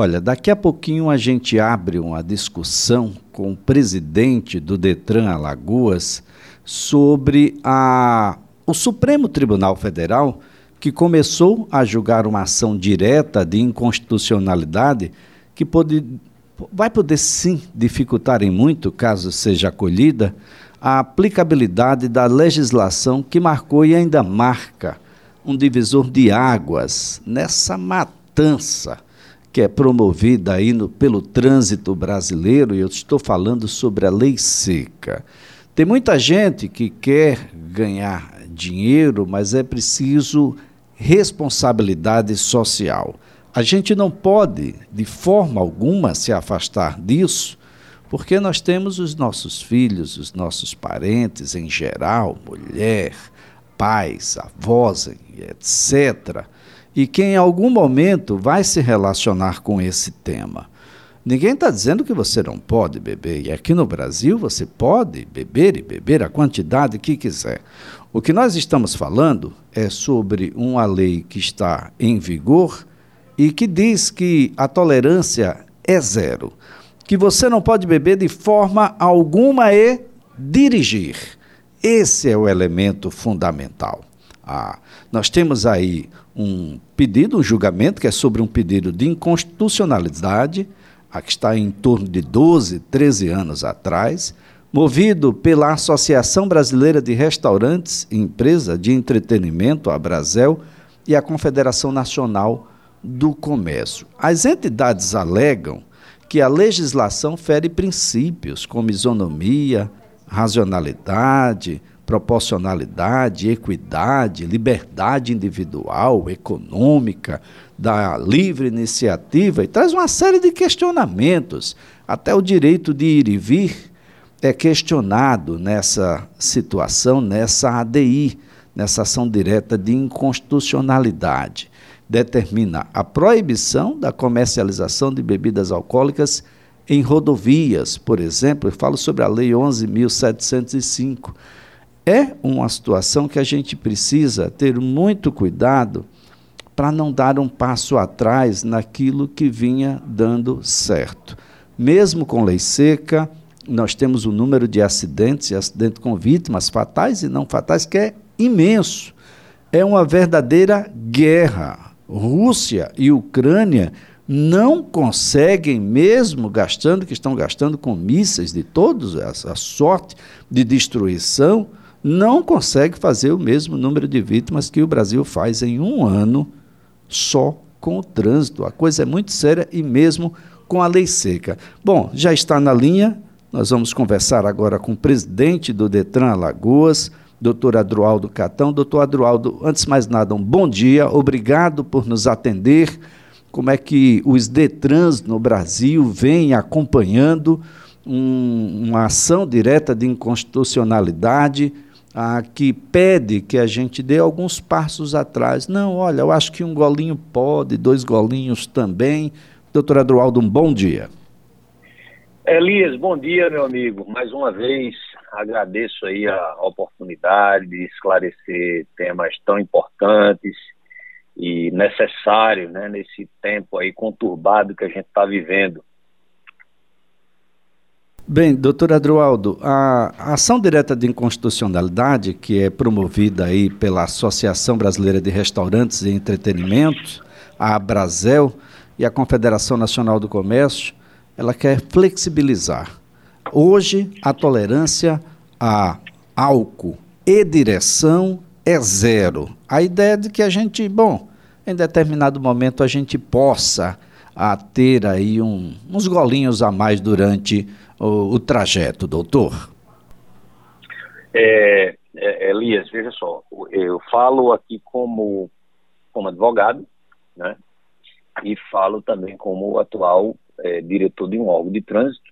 Olha, daqui a pouquinho a gente abre uma discussão com o presidente do Detran Alagoas sobre a, o Supremo Tribunal Federal, que começou a julgar uma ação direta de inconstitucionalidade que pode, vai poder sim dificultar em muito, caso seja acolhida, a aplicabilidade da legislação que marcou e ainda marca um divisor de águas nessa matança que é promovida aí no, pelo trânsito brasileiro, e eu estou falando sobre a lei seca. Tem muita gente que quer ganhar dinheiro, mas é preciso responsabilidade social. A gente não pode, de forma alguma, se afastar disso, porque nós temos os nossos filhos, os nossos parentes em geral, mulher, pais, avós, etc e que em algum momento vai se relacionar com esse tema. Ninguém está dizendo que você não pode beber, e aqui no Brasil você pode beber e beber a quantidade que quiser. O que nós estamos falando é sobre uma lei que está em vigor e que diz que a tolerância é zero, que você não pode beber de forma alguma e dirigir. Esse é o elemento fundamental. Ah, nós temos aí um pedido, um julgamento, que é sobre um pedido de inconstitucionalidade, a que está em torno de 12, 13 anos atrás, movido pela Associação Brasileira de Restaurantes e Empresa de Entretenimento, a Brasel, e a Confederação Nacional do Comércio. As entidades alegam que a legislação fere princípios como isonomia, racionalidade, proporcionalidade, equidade, liberdade individual, econômica, da livre iniciativa, e traz uma série de questionamentos. Até o direito de ir e vir é questionado nessa situação, nessa ADI, nessa ação direta de inconstitucionalidade. Determina a proibição da comercialização de bebidas alcoólicas em rodovias, por exemplo, eu falo sobre a Lei 11.705 é uma situação que a gente precisa ter muito cuidado para não dar um passo atrás naquilo que vinha dando certo. Mesmo com lei seca, nós temos um número de acidentes acidentes com vítimas fatais e não fatais que é imenso. É uma verdadeira guerra. Rússia e Ucrânia não conseguem, mesmo gastando, que estão gastando com mísseis de toda essa sorte de destruição, não consegue fazer o mesmo número de vítimas que o Brasil faz em um ano só com o trânsito. A coisa é muito séria e mesmo com a lei seca. Bom, já está na linha. Nós vamos conversar agora com o presidente do Detran Alagoas, doutor Adroaldo Catão. Doutor Adroaldo, antes de mais nada, um bom dia, obrigado por nos atender. Como é que os Detrans no Brasil vêm acompanhando um, uma ação direta de inconstitucionalidade ah, que pede que a gente dê alguns passos atrás. Não, olha, eu acho que um golinho pode, dois golinhos também. Doutor Adroaldo, um bom dia. Elias, bom dia, meu amigo. Mais uma vez, agradeço aí a oportunidade de esclarecer temas tão importantes e necessários, né, nesse tempo aí conturbado que a gente está vivendo. Bem, doutor Adroaldo, a ação direta de inconstitucionalidade, que é promovida aí pela Associação Brasileira de Restaurantes e Entretenimento, a Abrazel e a Confederação Nacional do Comércio, ela quer flexibilizar. Hoje, a tolerância a álcool e direção é zero. A ideia de que a gente, bom, em determinado momento a gente possa a ter aí um, uns golinhos a mais durante o, o trajeto, doutor? É, é, Elias, veja só, eu falo aqui como, como advogado, né? E falo também como atual é, diretor de um órgão de trânsito.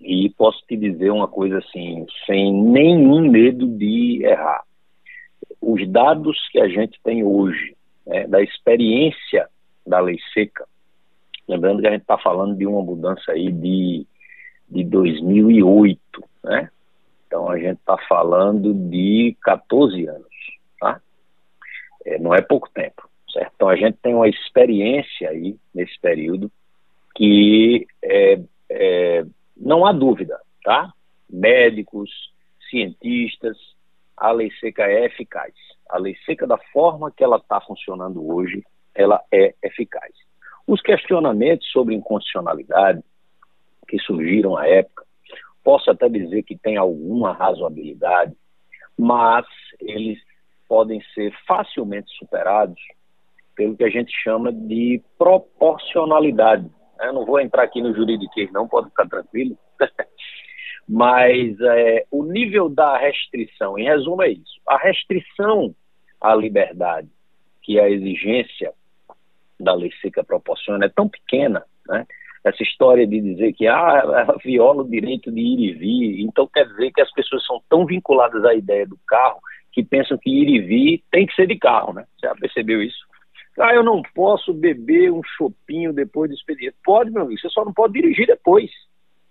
E posso te dizer uma coisa assim, sem nenhum medo de errar. Os dados que a gente tem hoje, né, da experiência da lei seca, lembrando que a gente está falando de uma mudança aí de de 2008, né? Então a gente está falando de 14 anos, tá? É, não é pouco tempo, certo? Então a gente tem uma experiência aí nesse período que é, é, não há dúvida, tá? Médicos, cientistas, a lei seca é eficaz. A lei seca, da forma que ela está funcionando hoje, ela é eficaz. Os questionamentos sobre inconstitucionalidade que surgiram à época, posso até dizer que tem alguma razoabilidade, mas eles podem ser facilmente superados pelo que a gente chama de proporcionalidade. Eu não vou entrar aqui no juridiquês, não, pode ficar tranquilo. Mas é, o nível da restrição, em resumo, é isso. A restrição à liberdade que a exigência da lei seca proporciona é tão pequena, né? Essa história de dizer que ah, ela viola o direito de ir e vir, então quer dizer que as pessoas são tão vinculadas à ideia do carro que pensam que ir e vir tem que ser de carro, né? Você já percebeu isso? Ah, eu não posso beber um chopinho depois do expediente. Pode, meu amigo, você só não pode dirigir depois.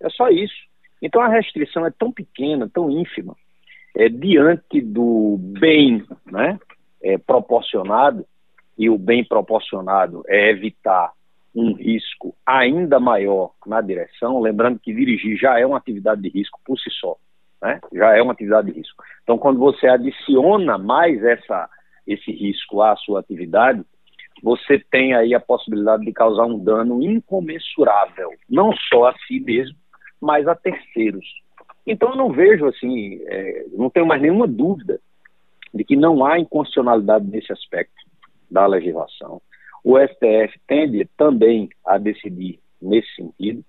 É só isso. Então a restrição é tão pequena, tão ínfima, é, diante do bem né, é, proporcionado, e o bem proporcionado é evitar um risco ainda maior na direção, lembrando que dirigir já é uma atividade de risco por si só, né? já é uma atividade de risco. Então, quando você adiciona mais essa, esse risco à sua atividade, você tem aí a possibilidade de causar um dano incomensurável, não só a si mesmo, mas a terceiros. Então eu não vejo assim, é, não tenho mais nenhuma dúvida de que não há inconstitucionalidade nesse aspecto da legislação. O STF tende também a decidir nesse sentido,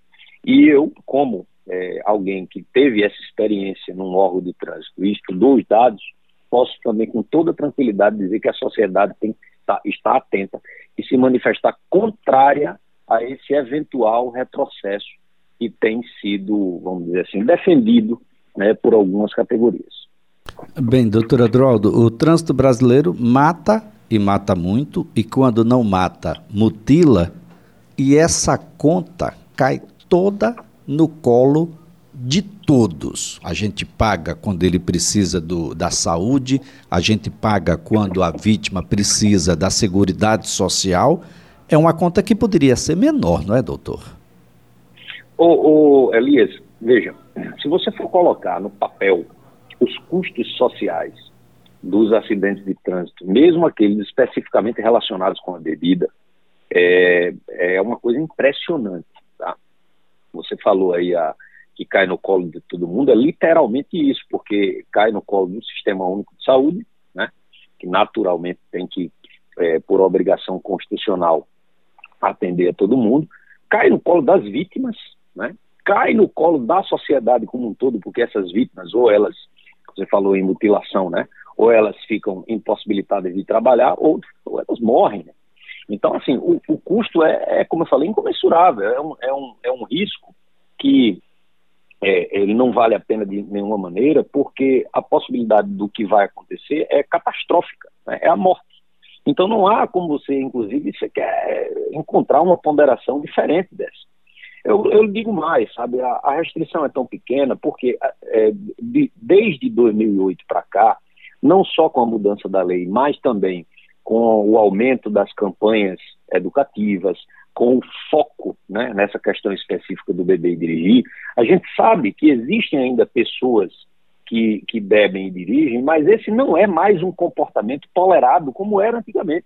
e eu, como é, alguém que teve essa experiência num órgão de trânsito e estudou os dados, posso também com toda tranquilidade dizer que a sociedade tem estar, estar atenta e se manifestar contrária a esse eventual retrocesso que tem sido, vamos dizer assim, defendido né, por algumas categorias. Bem, doutor Adroaldo, o trânsito brasileiro mata e mata muito, e quando não mata, mutila, e essa conta cai toda no colo de todos. A gente paga quando ele precisa do, da saúde, a gente paga quando a vítima precisa da seguridade social. É uma conta que poderia ser menor, não é, doutor? Ô, ô Elias, veja, se você for colocar no papel os custos sociais dos acidentes de trânsito, mesmo aqueles especificamente relacionados com a bebida, é, é uma coisa impressionante, tá? Você falou aí a que cai no colo de todo mundo é literalmente isso, porque cai no colo do Sistema Único de Saúde, né, que naturalmente tem que, é, por obrigação constitucional, atender a todo mundo, cai no colo das vítimas, né, cai no colo da sociedade como um todo, porque essas vítimas, ou elas, você falou em mutilação, né, ou elas ficam impossibilitadas de trabalhar, ou, ou elas morrem. Né? Então, assim, o, o custo é, é, como eu falei, incomensurável, é um, é um, é um risco que é, ele não vale a pena de nenhuma maneira, porque a possibilidade do que vai acontecer é catastrófica, né? é a morte. Então não há como você, inclusive, você quer encontrar uma ponderação diferente dessa. Eu, eu digo mais, sabe, a, a, restrição é tão pequena porque é, de, desde 2008 para cá, não só com a mudança da lei, mas também com o aumento das campanhas educativas, com o foco né, nessa questão específica do beber e dirigir, a gente sabe que existem ainda pessoas que, que bebem e dirigem, mas esse não é mais um comportamento tolerado como era antigamente.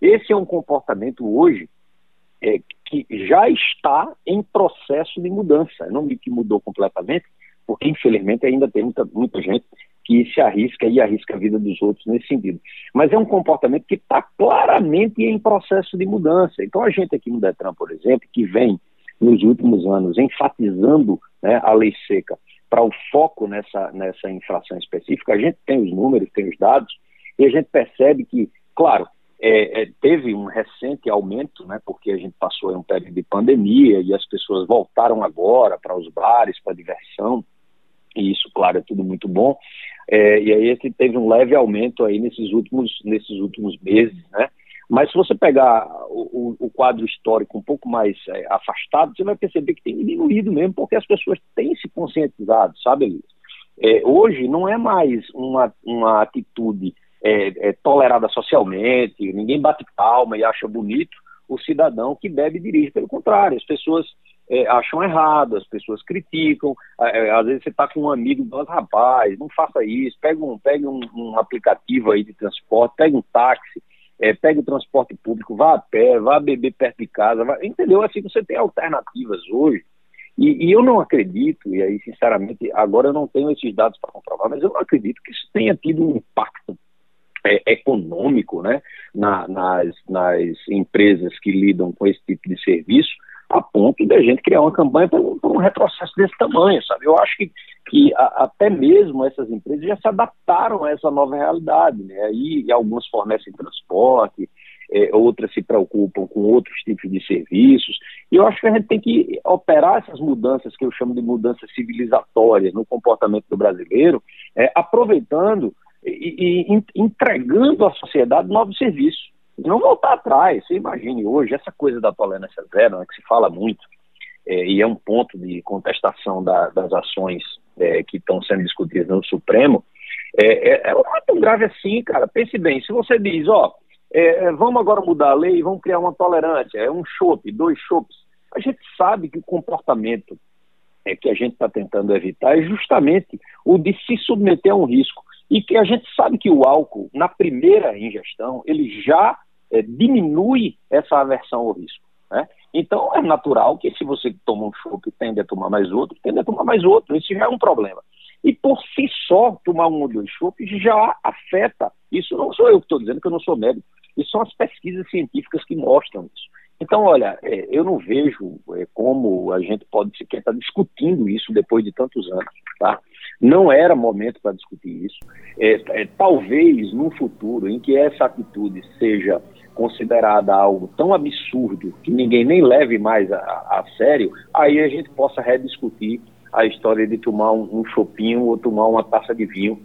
Esse é um comportamento hoje é, que já está em processo de mudança. não digo que mudou completamente, porque infelizmente ainda tem muita, muita gente que se arrisca e arrisca a vida dos outros nesse sentido. Mas é um comportamento que está claramente em processo de mudança. Então a gente aqui no Detran, por exemplo, que vem nos últimos anos enfatizando né, a lei seca para o foco nessa, nessa infração específica, a gente tem os números, tem os dados, e a gente percebe que, claro, é, é, teve um recente aumento, né, porque a gente passou em um período de pandemia e as pessoas voltaram agora para os bares, para a diversão, e isso, claro, é tudo muito bom. É, e aí esse teve um leve aumento aí nesses últimos, nesses últimos meses, né? Mas se você pegar o, o quadro histórico um pouco mais é, afastado, você vai perceber que tem diminuído mesmo, porque as pessoas têm se conscientizado, sabe, Elias? É, hoje não é mais uma, uma atitude é, é, tolerada socialmente, ninguém bate palma e acha bonito o cidadão que bebe e dirige. Pelo contrário, as pessoas é, acham errado, as pessoas criticam. É, às vezes você está com um amigo, mas rapaz, não faça isso, pega um, pega um, um aplicativo aí de transporte, pega um táxi, é, pega o transporte público, vá a pé, vá beber perto de casa, vá, entendeu? Assim você tem alternativas hoje. E, e, eu não acredito, e aí, sinceramente, agora eu não tenho esses dados para comprovar, mas eu não acredito que isso tenha tido um impacto é, econômico né, na, nas, nas empresas que lidam com esse tipo de serviço, a ponto de a gente criar uma campanha para um, retrocesso desse tamanho, sabe? Eu acho que, que a, até mesmo essas empresas já se adaptaram a essa nova realidade, né? Aí algumas fornecem transporte, é, outras se preocupam com outros tipos de serviços, e eu acho que a gente tem que operar essas mudanças que eu chamo de mudanças civilizatórias no comportamento do brasileiro, é, aproveitando e, e entregando à sociedade novos serviços não voltar atrás. Você imagine hoje, essa coisa da tolerância zero, né, que se fala muito, é, e é um ponto de contestação da, das ações é, que estão sendo discutidas no Supremo, é, é, não é tão grave assim, cara. Pense bem, se você diz, ó, é, é, vamos agora mudar a lei, vamos criar uma tolerância, é um chope, dois chopes, a gente sabe que o comportamento é, que a gente está tentando evitar é justamente o de se submeter a um risco. E que a gente sabe que o álcool, na primeira ingestão, ele já é, diminui essa aversão ao risco. Né? Então é natural que se você toma um chope tende a tomar mais outro, tende a tomar mais outro. Isso já é um problema. E por si só, tomar um ou dois chopes já afeta. Isso não sou eu que estou dizendo que eu não sou médico. Isso são as pesquisas científicas que mostram isso. Então, olha, é, eu não vejo é, como a gente pode sequer estar discutindo isso depois de tantos anos, tá? Não era momento para discutir isso. É, é, talvez num futuro em que essa atitude seja considerada algo tão absurdo que ninguém nem leve mais a, a sério, aí a gente possa rediscutir a história de tomar um, um chopinho ou tomar uma taça de vinho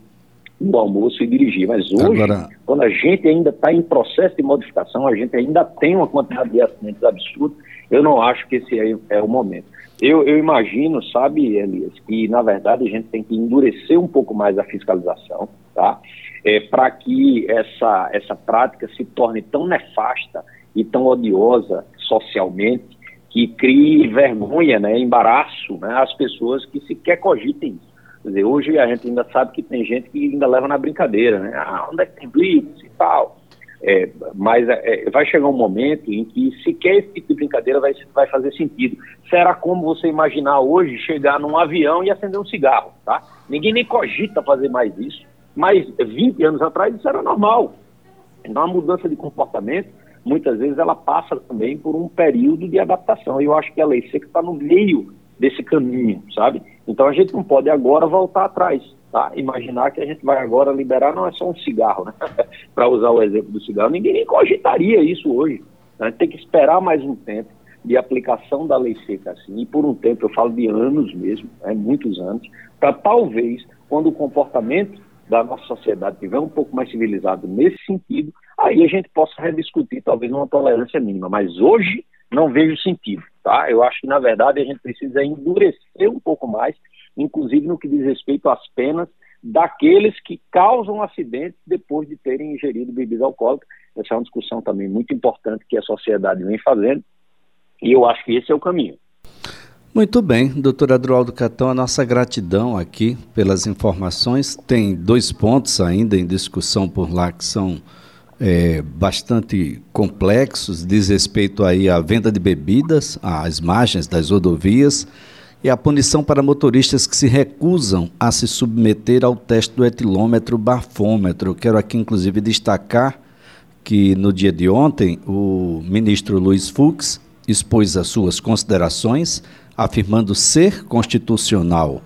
no almoço e dirigir. Mas hoje, Agora... quando a gente ainda está em processo de modificação, a gente ainda tem uma quantidade de acidentes absurdos, eu não acho que esse é, é o momento. Eu, eu, imagino, sabe, Elias, que na verdade a gente tem que endurecer um pouco mais a fiscalização, tá? É, para que essa, essa prática se torne tão nefasta e tão odiosa socialmente que crie vergonha, né, embaraço né, às pessoas que sequer cogitem isso. Quer dizer, hoje a gente ainda sabe que tem gente que ainda leva na brincadeira, né? Ah, onde é que tem blitz e tal? É, mas é, é vai chegar um momento em que sequer esse tipo de brincadeira vai, vai fazer sentido. Será como você imaginar hoje chegar num avião e acender um cigarro, tá? Ninguém nem cogita fazer mais isso, mas 20 anos atrás isso era normal. Então a mudança de comportamento, muitas vezes ela passa também por um período de adaptação. E eu acho que a lei seca está no meio desse caminho, sabe? Então a gente não pode agora voltar atrás, tá? Imaginar que a gente vai agora liberar não é só um cigarro, né? Para usar o exemplo do cigarro, ninguém nem cogitaria isso hoje. Gente tem que esperar mais um tempo de aplicação da lei seca assim, e por um tempo, eu falo de anos mesmo, né, muitos anos, para talvez, quando o comportamento da nossa sociedade estiver um pouco mais civilizado nesse sentido, aí a gente possa rediscutir talvez uma tolerância mínima. Mas hoje não vejo sentido. Tá? Eu acho que, na verdade, a gente precisa endurecer um pouco mais, inclusive no que diz respeito às penas daqueles que causam acidentes depois de terem ingerido bebida alcoólica. Essa é uma discussão também muito importante que a sociedade vem fazendo, e eu acho que esse é o caminho. Muito bem, doutor Adroaldo Catão, a nossa gratidão aqui pelas informações. Tem dois pontos ainda em discussão por lá que são é, bastante complexos, diz respeito aí à venda de bebidas às margens das rodovias e a punição para motoristas que se recusam a se submeter ao teste do etilômetro bafômetro. Quero aqui inclusive destacar que no dia de ontem o ministro Luiz Fux expôs as suas considerações, afirmando ser constitucional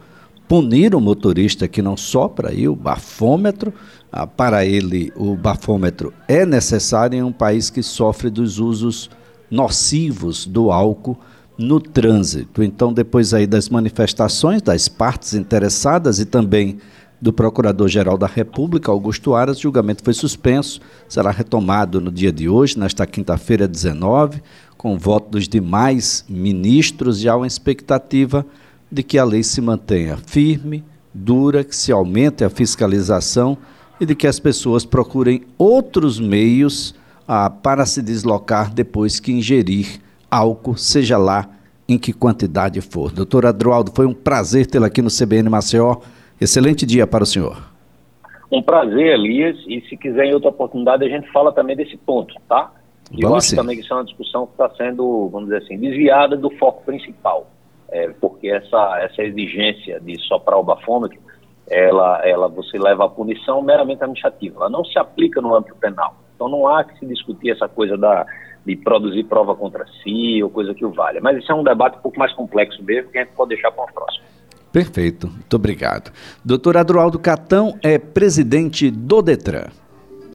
punir o motorista que não sopra aí o bafômetro. Ah, para ele, o bafômetro é necessário em um país que sofre dos usos nocivos do álcool no trânsito. Então, depois aí das manifestações das partes interessadas e também do Procurador-Geral da República, Augusto Aras, o julgamento foi suspenso, será retomado no dia de hoje, nesta quinta-feira 19, com voto dos demais ministros e há uma expectativa de que a lei se mantenha firme, dura, que se aumente a fiscalização e de que as pessoas procurem outros meios ah, para se deslocar depois que ingerir álcool, seja lá em que quantidade for. Doutor Adroaldo, foi um prazer tê-lo aqui no CBN Maceió. Excelente dia para o senhor. Um prazer, Elias, e se quiser em outra oportunidade a gente fala também desse ponto, tá? Eu acho sim. também que isso é uma discussão que está sendo, vamos dizer assim, desviada do foco principal, é, porque essa, essa exigência de soprar o bafômetro, ela, ela você leva a punição meramente administrativa, ela não se aplica no âmbito penal. Então não há que se discutir essa coisa da, de produzir prova contra si ou coisa que o valha. Mas isso é um debate um pouco mais complexo mesmo, que a gente pode deixar para o próximo. Perfeito, muito obrigado. Doutor Adroaldo Catão é presidente do DETRAN.